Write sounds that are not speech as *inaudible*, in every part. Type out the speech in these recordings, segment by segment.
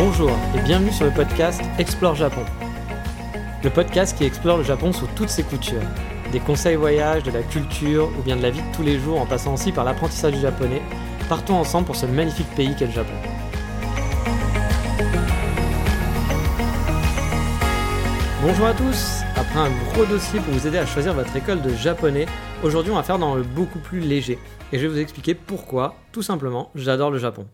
Bonjour et bienvenue sur le podcast Explore Japon. Le podcast qui explore le Japon sous toutes ses coutures. Des conseils voyages, de la culture ou bien de la vie de tous les jours en passant aussi par l'apprentissage du japonais. Partons ensemble pour ce magnifique pays qu'est le Japon. Bonjour à tous Après un gros dossier pour vous aider à choisir votre école de japonais, aujourd'hui on va faire dans le beaucoup plus léger. Et je vais vous expliquer pourquoi, tout simplement, j'adore le Japon.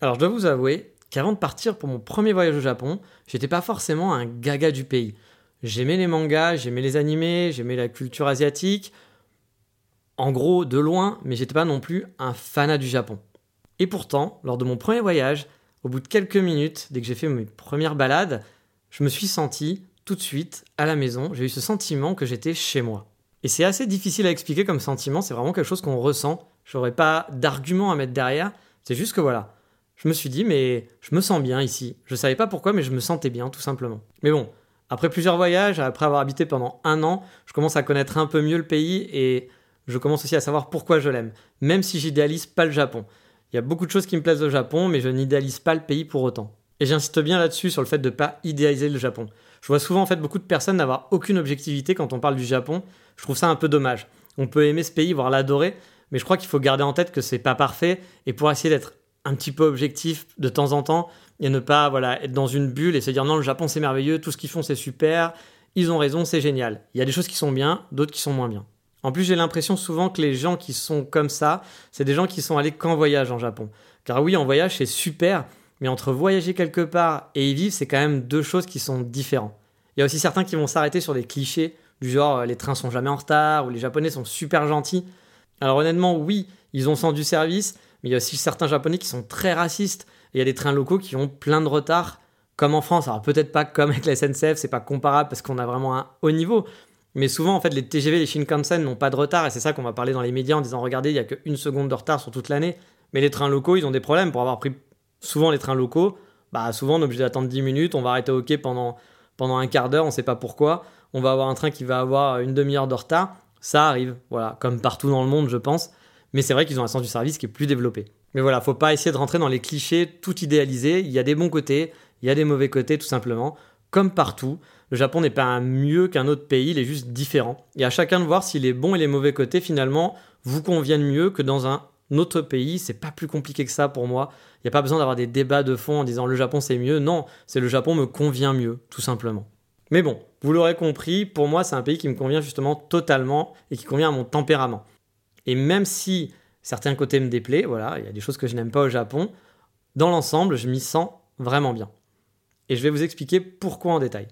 Alors je dois vous avouer qu'avant de partir pour mon premier voyage au Japon, j'étais pas forcément un gaga du pays. J'aimais les mangas, j'aimais les animés, j'aimais la culture asiatique. En gros, de loin, mais j'étais pas non plus un fanat du Japon. Et pourtant, lors de mon premier voyage, au bout de quelques minutes, dès que j'ai fait mes premières balades, je me suis senti tout de suite à la maison, j'ai eu ce sentiment que j'étais chez moi. Et c'est assez difficile à expliquer comme sentiment, c'est vraiment quelque chose qu'on ressent. J'aurais pas d'argument à mettre derrière, c'est juste que voilà. Je me suis dit, mais je me sens bien ici. Je savais pas pourquoi, mais je me sentais bien, tout simplement. Mais bon, après plusieurs voyages, après avoir habité pendant un an, je commence à connaître un peu mieux le pays et je commence aussi à savoir pourquoi je l'aime, même si j'idéalise pas le Japon. Il y a beaucoup de choses qui me plaisent au Japon, mais je n'idéalise pas le pays pour autant. Et j'insiste bien là-dessus sur le fait de ne pas idéaliser le Japon. Je vois souvent en fait beaucoup de personnes n'avoir aucune objectivité quand on parle du Japon. Je trouve ça un peu dommage. On peut aimer ce pays, voire l'adorer, mais je crois qu'il faut garder en tête que c'est pas parfait et pour essayer d'être un petit peu objectif de temps en temps et ne pas voilà être dans une bulle et se dire non le Japon c'est merveilleux, tout ce qu'ils font c'est super, ils ont raison, c'est génial. Il y a des choses qui sont bien, d'autres qui sont moins bien. En plus, j'ai l'impression souvent que les gens qui sont comme ça, c'est des gens qui sont allés qu'en voyage en Japon. Car oui, en voyage, c'est super, mais entre voyager quelque part et y vivre, c'est quand même deux choses qui sont différentes. Il y a aussi certains qui vont s'arrêter sur des clichés du genre euh, les trains sont jamais en retard ou les Japonais sont super gentils. Alors honnêtement, oui, ils ont sens du service, mais il y a aussi certains Japonais qui sont très racistes. Il y a des trains locaux qui ont plein de retard, comme en France. Alors peut-être pas comme avec la SNCF, c'est pas comparable parce qu'on a vraiment un haut niveau. Mais souvent, en fait, les TGV, les Shinkansen n'ont pas de retard, et c'est ça qu'on va parler dans les médias en disant regardez, il y a qu'une seconde de retard sur toute l'année. Mais les trains locaux, ils ont des problèmes pour avoir pris souvent les trains locaux, bah souvent on est obligé d'attendre 10 minutes, on va arrêter au quai pendant, pendant un quart d'heure, on ne sait pas pourquoi. On va avoir un train qui va avoir une demi-heure de retard. Ça arrive, voilà, comme partout dans le monde, je pense. Mais c'est vrai qu'ils ont un sens du service qui est plus développé. Mais voilà, faut pas essayer de rentrer dans les clichés tout idéalisés. Il y a des bons côtés, il y a des mauvais côtés, tout simplement. Comme partout, le Japon n'est pas mieux qu'un autre pays, il est juste différent. Et à chacun de voir si les bons et les mauvais côtés, finalement, vous conviennent mieux que dans un autre pays. C'est pas plus compliqué que ça pour moi. Il n'y a pas besoin d'avoir des débats de fond en disant le Japon c'est mieux. Non, c'est le Japon me convient mieux, tout simplement. Mais bon, vous l'aurez compris, pour moi c'est un pays qui me convient justement totalement et qui convient à mon tempérament. Et même si certains côtés me déplaient, voilà, il y a des choses que je n'aime pas au Japon, dans l'ensemble, je m'y sens vraiment bien. Et je vais vous expliquer pourquoi en détail.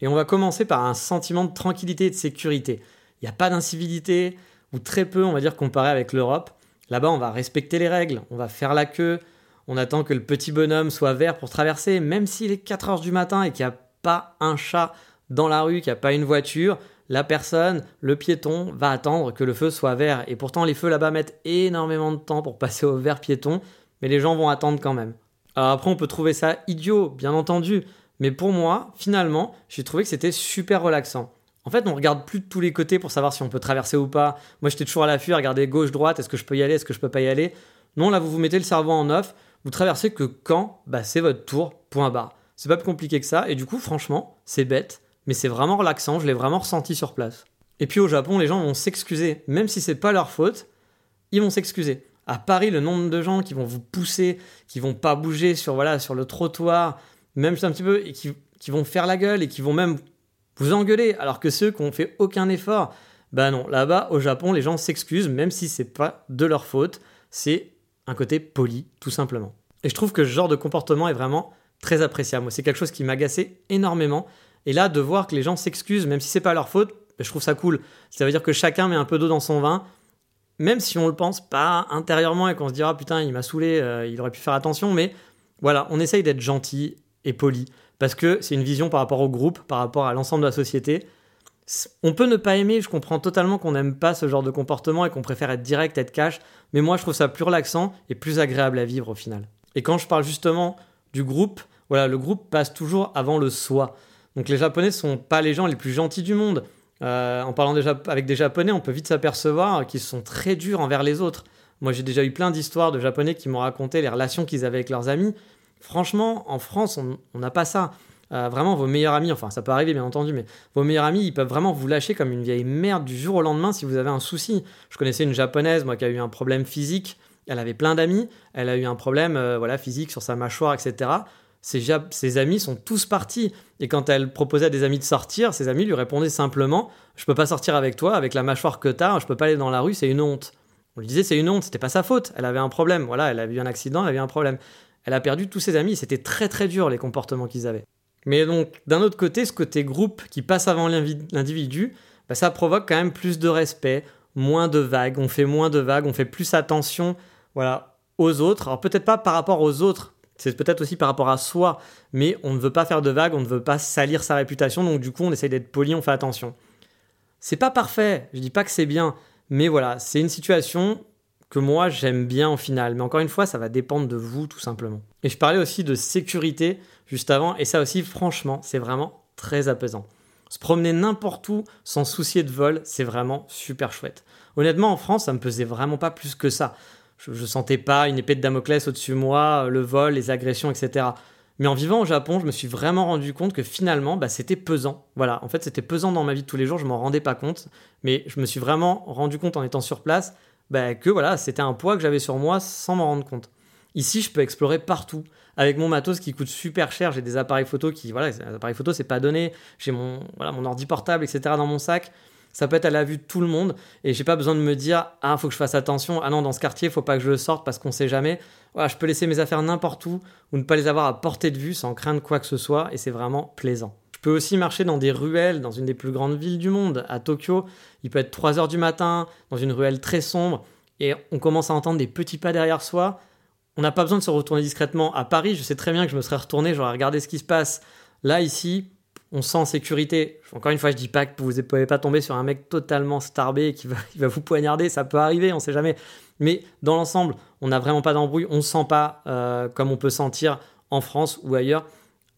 Et on va commencer par un sentiment de tranquillité et de sécurité. Il n'y a pas d'incivilité, ou très peu, on va dire, comparé avec l'Europe. Là-bas, on va respecter les règles, on va faire la queue, on attend que le petit bonhomme soit vert pour traverser, même s'il est 4 heures du matin et qu'il n'y a pas un chat dans la rue, qu'il n'y a pas une voiture, la personne, le piéton, va attendre que le feu soit vert. Et pourtant, les feux là-bas mettent énormément de temps pour passer au vert piéton, mais les gens vont attendre quand même. Alors après, on peut trouver ça idiot, bien entendu, mais pour moi, finalement, j'ai trouvé que c'était super relaxant. En fait, on regarde plus de tous les côtés pour savoir si on peut traverser ou pas. Moi, j'étais toujours à l'affût, à regarder gauche, droite, est-ce que je peux y aller, est-ce que je peux pas y aller. Non, là, vous vous mettez le cerveau en off, vous traversez que quand, bah, c'est votre tour, point barre. C'est pas plus compliqué que ça, et du coup, franchement, c'est bête, mais c'est vraiment relaxant, je l'ai vraiment ressenti sur place. Et puis au Japon, les gens vont s'excuser, même si c'est pas leur faute, ils vont s'excuser. À Paris, le nombre de gens qui vont vous pousser, qui vont pas bouger sur voilà sur le trottoir, même juste un petit peu, et qui, qui vont faire la gueule et qui vont même vous engueuler, alors que ceux qui n'ont fait aucun effort, bah non, là-bas au Japon, les gens s'excusent, même si c'est pas de leur faute, c'est un côté poli, tout simplement. Et je trouve que ce genre de comportement est vraiment très appréciable. c'est quelque chose qui m'agaçait énormément. Et là, de voir que les gens s'excusent, même si c'est pas leur faute, bah, je trouve ça cool. Ça veut dire que chacun met un peu d'eau dans son vin. même si on le pense pas intérieurement et qu'on se dira putain, il m'a saoulé, euh, il aurait pu faire attention, mais voilà, on essaye d'être gentil et poli parce que c'est une vision par rapport au groupe, par rapport à l'ensemble de la société. On peut ne pas aimer, je comprends totalement qu'on n'aime pas ce genre de comportement et qu'on préfère être direct, être cash, mais moi je trouve ça plus relaxant et plus agréable à vivre au final. Et quand je parle justement du groupe, voilà, le groupe passe toujours avant le soi. Donc les Japonais sont pas les gens les plus gentils du monde. Euh, en parlant déjà avec des Japonais, on peut vite s'apercevoir qu'ils sont très durs envers les autres. Moi, j'ai déjà eu plein d'histoires de Japonais qui m'ont raconté les relations qu'ils avaient avec leurs amis. Franchement, en France, on n'a pas ça. Euh, vraiment, vos meilleurs amis, enfin, ça peut arriver bien entendu, mais vos meilleurs amis, ils peuvent vraiment vous lâcher comme une vieille merde du jour au lendemain si vous avez un souci. Je connaissais une japonaise, moi, qui a eu un problème physique. Elle avait plein d'amis. Elle a eu un problème, euh, voilà, physique sur sa mâchoire, etc ses, amis sont tous partis. Et quand elle proposait à des amis de sortir, ses amis lui répondaient simplement Je peux pas sortir avec toi, avec la mâchoire que t'as, je peux pas aller dans la rue, c'est une honte. On lui disait C'est une honte, c'était pas sa faute, elle avait un problème. Voilà, elle a eu un accident, elle avait un problème. Elle a perdu tous ses amis, c'était très très dur les comportements qu'ils avaient. Mais donc, d'un autre côté, ce côté groupe qui passe avant l'individu, bah, ça provoque quand même plus de respect, moins de vagues, on fait moins de vagues, on fait plus attention voilà, aux autres. Alors peut-être pas par rapport aux autres, c'est peut-être aussi par rapport à soi, mais on ne veut pas faire de vagues, on ne veut pas salir sa réputation, donc du coup on essaye d'être poli, on fait attention. C'est pas parfait, je dis pas que c'est bien, mais voilà, c'est une situation que moi j'aime bien au final, mais encore une fois ça va dépendre de vous tout simplement. Et je parlais aussi de sécurité juste avant, et ça aussi franchement c'est vraiment très apaisant. Se promener n'importe où sans soucier de vol, c'est vraiment super chouette. Honnêtement en France ça me pesait vraiment pas plus que ça je, ne sentais pas une épée de Damoclès au-dessus de moi, le vol, les agressions, etc. Mais en vivant au Japon, je me suis vraiment rendu compte que finalement, bah, c'était pesant. Voilà, en fait, c'était pesant dans ma vie de tous les jours, je m'en rendais pas compte. Mais je me suis vraiment rendu compte en étant sur place bah, que voilà, c'était un poids que j'avais sur moi sans m'en rendre compte. Ici, je peux explorer partout. Avec mon matos qui coûte super cher, j'ai des appareils photo qui, voilà, les appareils photo, c'est pas donné. J'ai mon, voilà, mon ordi portable, etc. dans mon sac ça peut être à la vue de tout le monde. Et j'ai pas besoin de me dire ah faut que je fasse attention. Ah non dans ce quartier faut pas que je sorte parce qu'on sait jamais. Je peux laisser mes affaires n'importe où ou ne pas les avoir à portée de vue sans craindre quoi que ce soit et c'est vraiment plaisant. Je peux aussi marcher dans des ruelles dans une des plus grandes villes du monde à Tokyo. Il peut être 3 heures du matin dans une ruelle très sombre et on commence à entendre des petits pas derrière soi. On n'a pas besoin de se retourner discrètement à Paris. Je sais très bien que je me serais retourné j'aurais regardé ce qui se passe là ici on sent en sécurité. Encore une fois, je dis pas que vous ne pouvez pas tomber sur un mec totalement starbé qui va, *laughs* va vous poignarder, ça peut arriver, on sait jamais. Mais dans l'ensemble, on n'a vraiment pas d'embrouille, on ne sent pas, euh, comme on peut sentir en France ou ailleurs,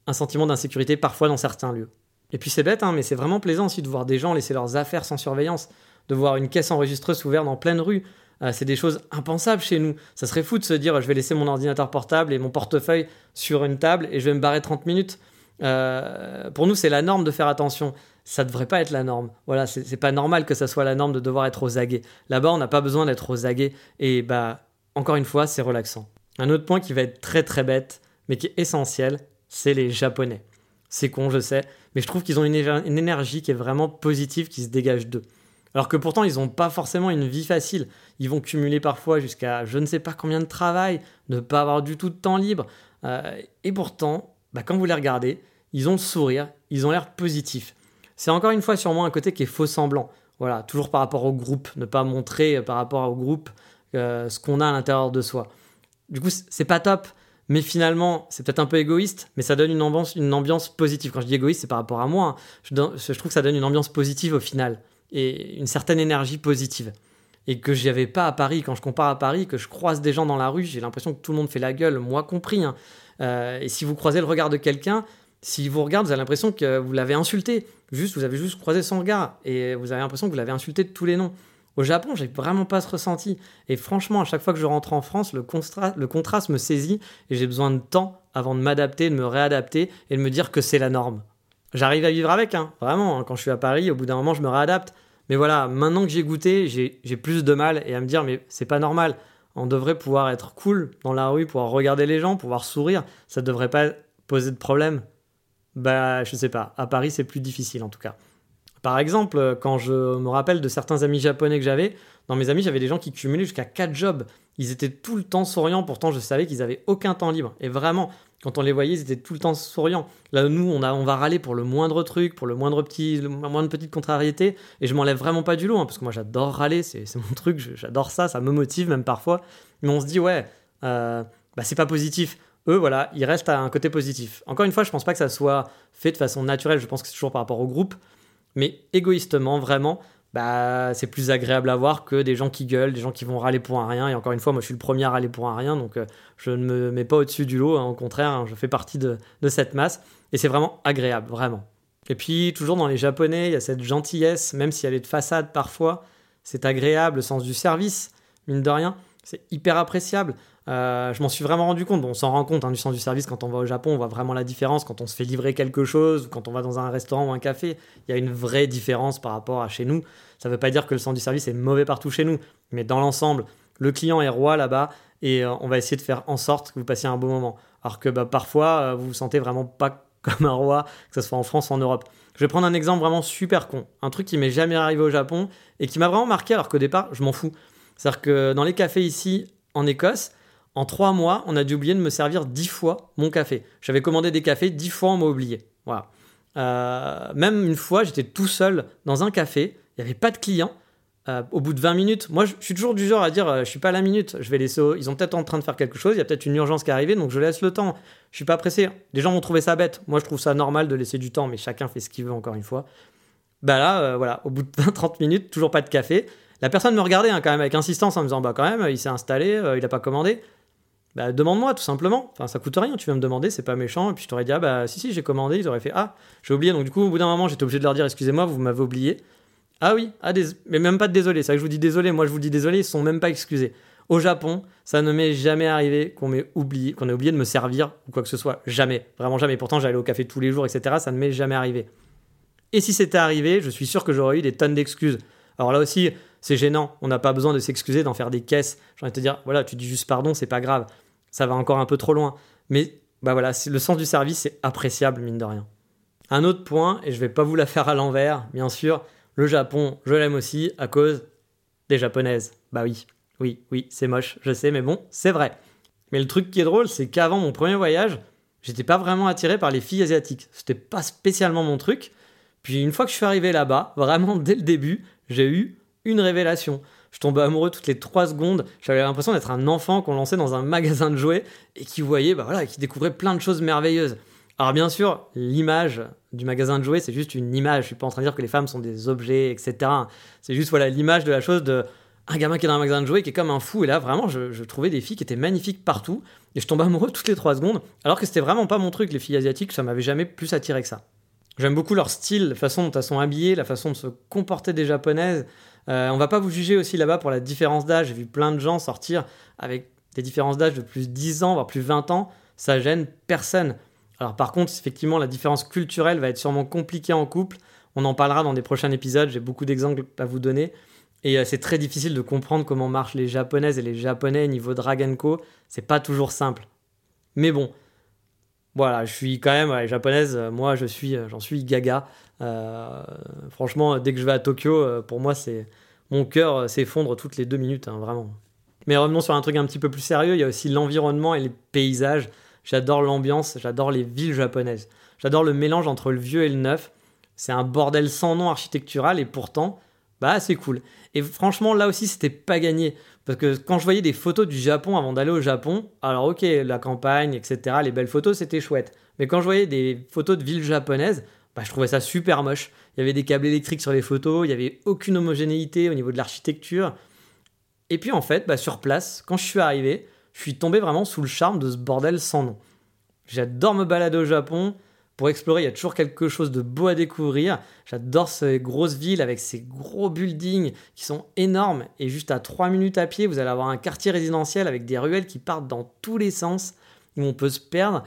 un sentiment d'insécurité parfois dans certains lieux. Et puis c'est bête, hein, mais c'est vraiment plaisant aussi de voir des gens laisser leurs affaires sans surveillance, de voir une caisse enregistreuse ouverte en pleine rue. Euh, c'est des choses impensables chez nous. Ça serait fou de se dire je vais laisser mon ordinateur portable et mon portefeuille sur une table et je vais me barrer 30 minutes. Euh, pour nous, c'est la norme de faire attention. Ça devrait pas être la norme. Voilà, c'est pas normal que ça soit la norme de devoir être aux aguets. Là-bas, on n'a pas besoin d'être aux aguets. Et bah, encore une fois, c'est relaxant. Un autre point qui va être très très bête, mais qui est essentiel, c'est les Japonais. C'est con, je sais, mais je trouve qu'ils ont une, une, énergie qui est vraiment positive qui se dégage d'eux. Alors que pourtant, ils n'ont pas forcément une vie facile. Ils vont cumuler parfois jusqu'à je ne sais pas combien de travail, ne pas avoir du tout de temps libre. Euh, et pourtant, bah, quand vous les regardez, ils ont le sourire, ils ont l'air positifs. C'est encore une fois sûrement un côté qui est faux semblant. Voilà, toujours par rapport au groupe, ne pas montrer euh, par rapport au groupe euh, ce qu'on a à l'intérieur de soi. Du coup, c'est pas top, mais finalement, c'est peut-être un peu égoïste, mais ça donne une ambiance, positive. Quand je dis égoïste, c'est par rapport à moi. Hein. Je, je, trouve que ça donne une ambiance positive au final et une certaine énergie positive. Et que j'y avais pas à Paris. Quand je compare à Paris, que je croise des gens dans la rue, j'ai l'impression que tout le monde fait la gueule, moi compris. Hein. Euh, et si vous croisez le regard de quelqu'un, s'il vous regarde, vous avez l'impression que vous l'avez insulté. Juste, vous avez juste croisé son regard et vous avez l'impression que vous l'avez insulté de tous les noms. Au Japon, j'ai vraiment pas ce ressenti. Et franchement, à chaque fois que je rentre en France, le, contraste me saisit et j'ai besoin de temps avant de m'adapter, de me réadapter et de me dire que c'est la norme. J'arrive à vivre avec, hein, vraiment. Hein. quand je suis à Paris, au bout d'un moment, je me réadapte. Mais voilà, maintenant que j'ai goûté, j'ai plus de mal et à me dire, mais c'est pas normal. On devrait pouvoir être cool dans la rue, pouvoir regarder les gens, pouvoir sourire. Ça devrait pas poser de problème. Bah, je sais pas. À Paris, c'est plus difficile en tout cas. Par exemple, quand je me rappelle de certains amis japonais que j'avais, dans mes amis, j'avais des gens qui cumulaient jusqu'à 4 jobs. Ils étaient tout le temps souriants, pourtant je savais qu'ils avaient aucun temps libre. Et vraiment, quand on les voyait, ils étaient tout le temps souriants. Là, nous, on, va râler pour le moindre truc, pour le moindre petit, le moindre petite contrariété, et je m'enlève vraiment pas du lot, hein, parce que moi j'adore râler, c'est mon truc, j'adore ça, ça me motive même parfois. Mais on se dit, ouais, euh, bah, c'est pas positif. Eux, voilà, ils restent à un côté positif. Encore une fois, je pense pas que ça soit fait de façon naturelle, je pense que c'est toujours par rapport au groupe, mais égoïstement, vraiment, bah, c'est plus agréable à voir que des gens qui gueulent, des gens qui vont râler pour un rien. Et encore une fois, moi je suis le premier à râler pour un rien, donc euh, je ne me mets pas au-dessus du lot, hein. au contraire, hein, je fais partie de, de cette masse. Et c'est vraiment agréable, vraiment. Et puis, toujours dans les japonais, il y a cette gentillesse, même si elle est de façade parfois, c'est agréable, le sens du service, mine de rien, c'est hyper appréciable. Euh, je m'en suis vraiment rendu compte. Bon, on s'en rend compte hein, du sens du service quand on va au Japon. On voit vraiment la différence quand on se fait livrer quelque chose ou quand on va dans un restaurant ou un café. Il y a une vraie différence par rapport à chez nous. Ça ne veut pas dire que le sens du service est mauvais partout chez nous, mais dans l'ensemble, le client est roi là-bas et euh, on va essayer de faire en sorte que vous passiez un bon moment. Alors que bah, parfois, euh, vous vous sentez vraiment pas *laughs* comme un roi, que ce soit en France ou en Europe. Je vais prendre un exemple vraiment super con. Un truc qui m'est jamais arrivé au Japon et qui m'a vraiment marqué alors qu'au départ, je m'en fous. C'est-à-dire que dans les cafés ici, en Écosse, en trois mois, on a dû oublier de me servir dix fois mon café. J'avais commandé des cafés, dix fois on m'a oublié. Voilà. Euh, même une fois, j'étais tout seul dans un café, il n'y avait pas de clients. Euh, au bout de 20 minutes, moi je suis toujours du genre à dire euh, je suis pas à la minute, je vais laisser. Ils sont peut-être en train de faire quelque chose, il y a peut-être une urgence qui est arrivée, donc je laisse le temps. Je suis pas pressé. Les gens vont trouver ça bête. Moi je trouve ça normal de laisser du temps, mais chacun fait ce qu'il veut encore une fois. Bah là, voilà, au bout de 20-30 minutes, toujours pas de café. La personne me regardait hein, quand même avec insistance en me disant bah quand même, il s'est installé, il a pas commandé. Bah, demande-moi tout simplement. Enfin, ça coûte rien, tu viens me demander, c'est pas méchant. Et puis je t'aurais dit, ah bah si, si, j'ai commandé. Ils auraient fait, ah, j'ai oublié. Donc du coup, au bout d'un moment, j'étais obligé de leur dire, excusez-moi, vous m'avez oublié. Ah oui, ah, mais même pas de désolé. C'est que je vous dis désolé, moi je vous dis désolé, ils sont même pas excusés. Au Japon, ça ne m'est jamais arrivé qu'on m'ait oublié, qu'on ait oublié de me servir ou quoi que ce soit. Jamais, vraiment jamais. Pourtant, j'allais au café tous les jours, etc. Ça ne m'est jamais arrivé. Et si c'était arrivé, je suis sûr que j'aurais eu des tonnes d'excuses. Alors là aussi, c'est gênant. On n'a pas besoin de s'excuser, d'en faire des caisses. J'ai envie de te dire, voilà, tu dis juste pardon, c'est pas grave ça va encore un peu trop loin. Mais bah voilà, le sens du service, c'est appréciable, mine de rien. Un autre point, et je vais pas vous la faire à l'envers, bien sûr, le Japon, je l'aime aussi à cause des japonaises. Bah oui, oui, oui, c'est moche, je sais, mais bon, c'est vrai. Mais le truc qui est drôle, c'est qu'avant mon premier voyage, j'étais pas vraiment attiré par les filles asiatiques. C'était pas spécialement mon truc. Puis une fois que je suis arrivé là-bas, vraiment dès le début, j'ai eu une révélation je tombais amoureux toutes les trois secondes. J'avais l'impression d'être un enfant qu'on lançait dans un magasin de jouets et qui voyait, bah voilà, qui découvrait plein de choses merveilleuses. Alors bien sûr, l'image du magasin de jouets, c'est juste une image. Je suis pas en train de dire que les femmes sont des objets, etc. C'est juste voilà l'image de la chose de un gamin qui est dans un magasin de jouets qui est comme un fou. Et là, vraiment, je, trouvais des filles qui étaient magnifiques partout. Et je tombais amoureux toutes les trois secondes. Alors que c'était vraiment pas mon truc, les filles asiatiques, ça m'avait jamais plus attiré que ça. J'aime beaucoup leur style, la façon dont elles sont habillées, la façon de se comporter des japonaises. Euh, on va pas vous juger aussi là-bas pour la différence d'âge. J'ai vu plein de gens sortir avec des différences d'âge de plus de 10 ans, voire plus de 20 ans. Ça gêne personne. Alors par contre, effectivement, la différence culturelle va être sûrement compliquée en couple. On en parlera dans des prochains épisodes. J'ai beaucoup d'exemples à vous donner. Et euh, c'est très difficile de comprendre comment marchent les japonaises et les japonais niveau Dragonco. C'est pas toujours simple. Mais bon, voilà, je suis quand même, japonaise, moi je suis, euh, j'en suis gaga. Euh, franchement, dès que je vais à Tokyo, pour moi, c'est mon cœur s'effondre toutes les deux minutes, hein, vraiment. Mais revenons sur un truc un petit peu plus sérieux, il y a aussi l'environnement et les paysages. J'adore l'ambiance, j'adore les villes japonaises. J'adore le mélange entre le vieux et le neuf. C'est un bordel sans nom architectural et pourtant, bah c'est cool. Et franchement, là aussi, c'était pas gagné. Parce que quand je voyais des photos du Japon avant d'aller au Japon, alors ok, la campagne, etc., les belles photos, c'était chouette. Mais quand je voyais des photos de villes japonaises, bah, je trouvais ça super moche. Il y avait des câbles électriques sur les photos, il n'y avait aucune homogénéité au niveau de l'architecture. Et puis en fait, bah, sur place, quand je suis arrivé, je suis tombé vraiment sous le charme de ce bordel sans nom. J'adore me balader au Japon, pour explorer, il y a toujours quelque chose de beau à découvrir. J'adore ces grosses villes avec ces gros buildings qui sont énormes. Et juste à 3 minutes à pied, vous allez avoir un quartier résidentiel avec des ruelles qui partent dans tous les sens, où on peut se perdre.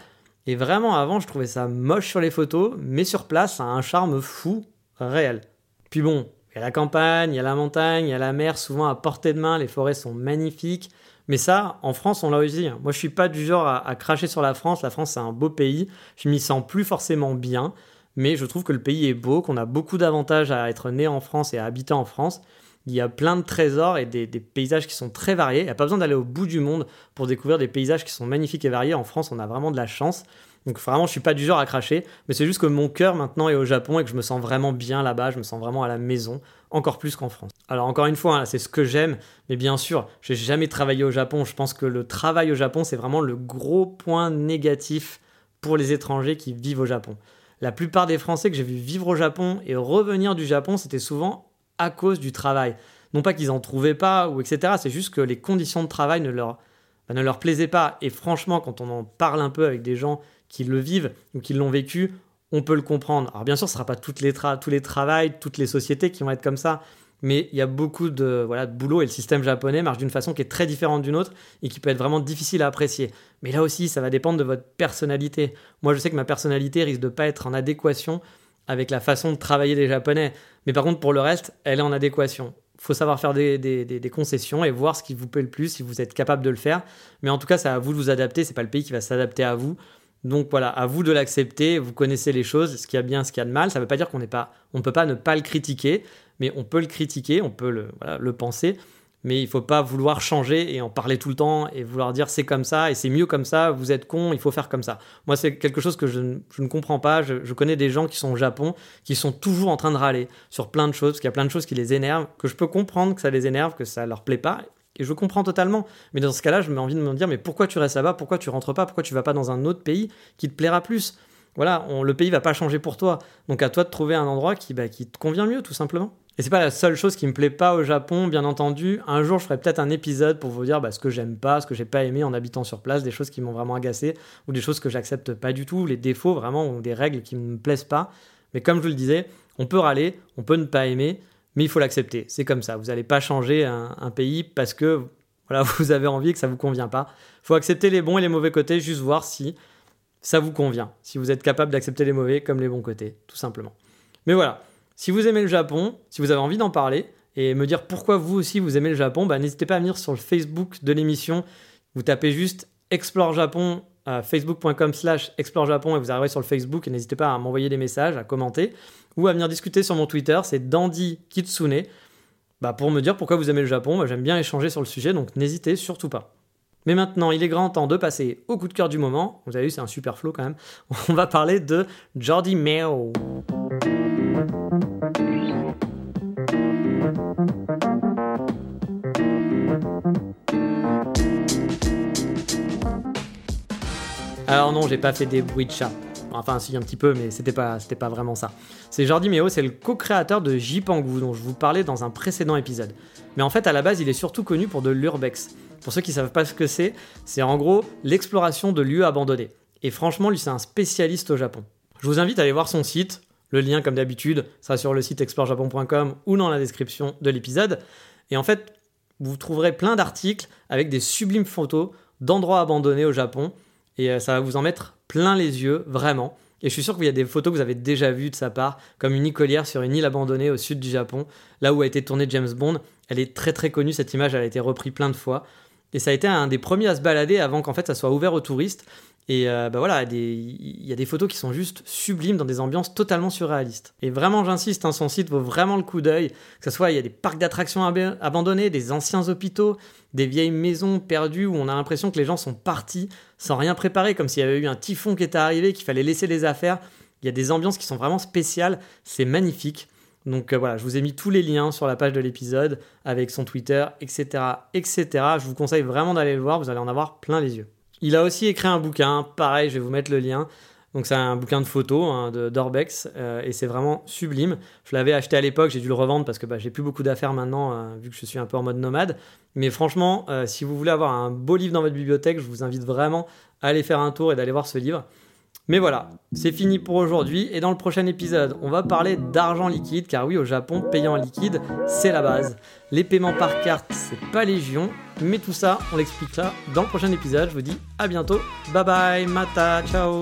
Et vraiment, avant, je trouvais ça moche sur les photos, mais sur place, ça a un charme fou, réel. Puis bon, il y a la campagne, il y a la montagne, il y a la mer, souvent à portée de main, les forêts sont magnifiques. Mais ça, en France, on l'a aussi. Moi, je suis pas du genre à, cracher sur la France. La France, c'est un beau pays. Je m'y sens plus forcément bien, mais je trouve que le pays est beau, qu'on a beaucoup d'avantages à être né en France et à habiter en France. Il y a plein de trésors et des, paysages qui sont très variés. Il n'y a pas besoin d'aller au bout du monde pour découvrir des paysages qui sont magnifiques et variés. En France, on a vraiment de la chance. Donc vraiment, je suis pas du genre à cracher, mais c'est juste que mon cœur maintenant est au Japon et que je me sens vraiment bien là-bas, je me sens vraiment à la maison, encore plus qu'en France. Alors encore une fois, hein, c'est ce que j'aime, mais bien sûr, j'ai jamais travaillé au Japon. Je pense que le travail au Japon, c'est vraiment le gros point négatif pour les étrangers qui vivent au Japon. La plupart des Français que j'ai vu vivre au Japon et revenir du Japon, c'était souvent à cause du travail. Non pas qu'ils en trouvaient pas ou etc. C'est juste que les conditions de travail ne leur, bah, ne leur plaisaient pas. Et franchement, quand on en parle un peu avec des gens qui le vivent ou qui l'ont vécu, on peut le comprendre. Alors bien sûr, ce ne sera pas toutes les tous les travails, toutes les sociétés qui vont être comme ça, mais il y a beaucoup de, voilà, de boulot et le système japonais marche d'une façon qui est très différente d'une autre et qui peut être vraiment difficile à apprécier. Mais là aussi, ça va dépendre de votre personnalité. Moi, je sais que ma personnalité risque de pas être en adéquation avec la façon de travailler des Japonais. Mais par contre, pour le reste, elle est en adéquation. Il faut savoir faire des, concessions et voir ce qui vous plaît le plus, si vous êtes capable de le faire. Mais en tout cas, c'est à vous de vous adapter. C'est pas le pays qui va s'adapter à vous. Donc voilà, à vous de l'accepter, vous connaissez les choses, ce qu'il y a bien, ce qu'il y a de mal. Ça ne veut pas dire qu'on n'est pas, on ne peut pas ne pas le critiquer, mais on peut le critiquer, on peut le penser, mais il ne faut pas vouloir changer et en parler tout le temps et vouloir dire c'est comme ça et c'est mieux comme ça, vous êtes con, il faut faire comme ça. Moi, c'est quelque chose que je, ne comprends pas. Je, je, connais des gens qui sont au Japon, qui sont toujours en train de râler sur plein de choses, parce qu'il y a plein de choses qui les énervent, que je peux comprendre que ça les énerve, que ça leur plaît pas, et je comprends totalement. Mais dans ce cas-là, je me envie de me dire, mais pourquoi tu restes là-bas? Pourquoi tu rentres pas? Pourquoi tu vas pas dans un autre pays qui te plaira plus? Voilà, le pays va pas changer pour toi. Donc à toi de trouver un endroit qui, bah, qui te convient mieux, tout simplement. Et c'est pas la seule chose qui me plaît pas au Japon, bien entendu. Un jour, je ferai peut-être un épisode pour vous dire bah, ce que j'aime pas, ce que j'ai pas aimé en habitant sur place, des choses qui m'ont vraiment agacé, ou des choses que j'accepte pas du tout, les défauts vraiment, ou des règles qui me plaisent pas. Mais comme je vous le disais, on peut râler, on peut ne pas aimer, mais il faut l'accepter. C'est comme ça. Vous n'allez pas changer un, pays parce que voilà, *laughs* vous avez envie que ça vous convient pas. Faut accepter les bons et les mauvais côtés, juste voir si ça vous convient. Si vous êtes capable d'accepter les mauvais comme les bons côtés, tout simplement. Mais voilà, si vous aimez le Japon, si vous avez envie d'en parler et me dire pourquoi vous aussi vous aimez le Japon, bah, n'hésitez pas à venir sur le Facebook de l'émission. Vous tapez juste Explore Japon facebook.com slash explore Japon et vous arriverez sur le Facebook et n'hésitez pas à m'envoyer des messages, à commenter ou à venir discuter sur mon Twitter, c'est Dandy Kitsune. Bah pour me dire pourquoi vous aimez le Japon, bah, j'aime bien échanger sur le sujet, donc n'hésitez surtout pas. Mais maintenant, il est grand temps de passer au coup de cœur du moment. Vous avez vu, c'est un super flow quand même. *laughs* On va parler de Jordi Meo. Alors non, j'ai pas fait des bruits de chat. Enfin, si, un petit peu, mais c'était pas, pas vraiment ça. C'est Jordi Meo, c'est le co-créateur de Jipangu, dont je vous parlais dans un précédent épisode. Mais en fait, à la base, il est surtout connu pour de l'urbex. Pour ceux qui savent pas ce que c'est, c'est en gros l'exploration de lieux abandonnés. Et franchement, lui, c'est un spécialiste au Japon. Je vous invite à aller voir son site. Le lien, comme d'habitude, sera sur le site explorejapon.com ou dans la description de l'épisode. Et en fait, vous trouverez plein d'articles avec des sublimes photos d'endroits abandonnés au Japon et euh, ça va vous en mettre plein les yeux, vraiment. Et je suis sûr qu'il y a des photos que vous avez déjà vues de sa part, comme une écolière sur une île abandonnée au sud du Japon, là où a été tourné James Bond. Elle est très très connue, cette image, elle a été reprise plein de fois. Et ça a été un des premiers à se balader avant qu'en fait ça soit ouvert aux touristes. Et euh, bah voilà, il y a des photos qui sont juste sublimes dans des ambiances totalement surréalistes. Et vraiment, j'insiste, hein, son site vaut vraiment le coup d'œil. Que ce soit, il y a des parcs d'attractions abandonnés, des anciens hôpitaux, des vieilles maisons perdues où on a l'impression que les gens sont partis sans rien préparer, comme s'il y avait eu un typhon qui était arrivé, qu'il fallait laisser les affaires. Il y a des ambiances qui sont vraiment spéciales. C'est magnifique. Donc euh, voilà, je vous ai mis tous les liens sur la page de l'épisode avec son Twitter, etc., etc. Je vous conseille vraiment d'aller le voir. Vous allez en avoir plein les yeux. Il a aussi écrit un bouquin, pareil, je vais vous mettre le lien. Donc c'est un bouquin de photos hein, de d'Orbex euh, et c'est vraiment sublime. Je l'avais acheté à l'époque, j'ai dû le revendre parce que bah, j'ai plus beaucoup d'affaires maintenant euh, vu que je suis un peu en mode nomade. Mais franchement, euh, si vous voulez avoir un beau livre dans votre bibliothèque, je vous invite vraiment à aller faire un tour et d'aller voir ce livre. Mais voilà, c'est fini pour aujourd'hui et dans le prochain épisode, on va parler d'argent liquide car oui, au Japon, payer en liquide, c'est la base. Les paiements par carte, c'est pas légion, mais tout ça, on l'explique là dans le prochain épisode. Je vous dis à bientôt. Bye bye, mata, ciao.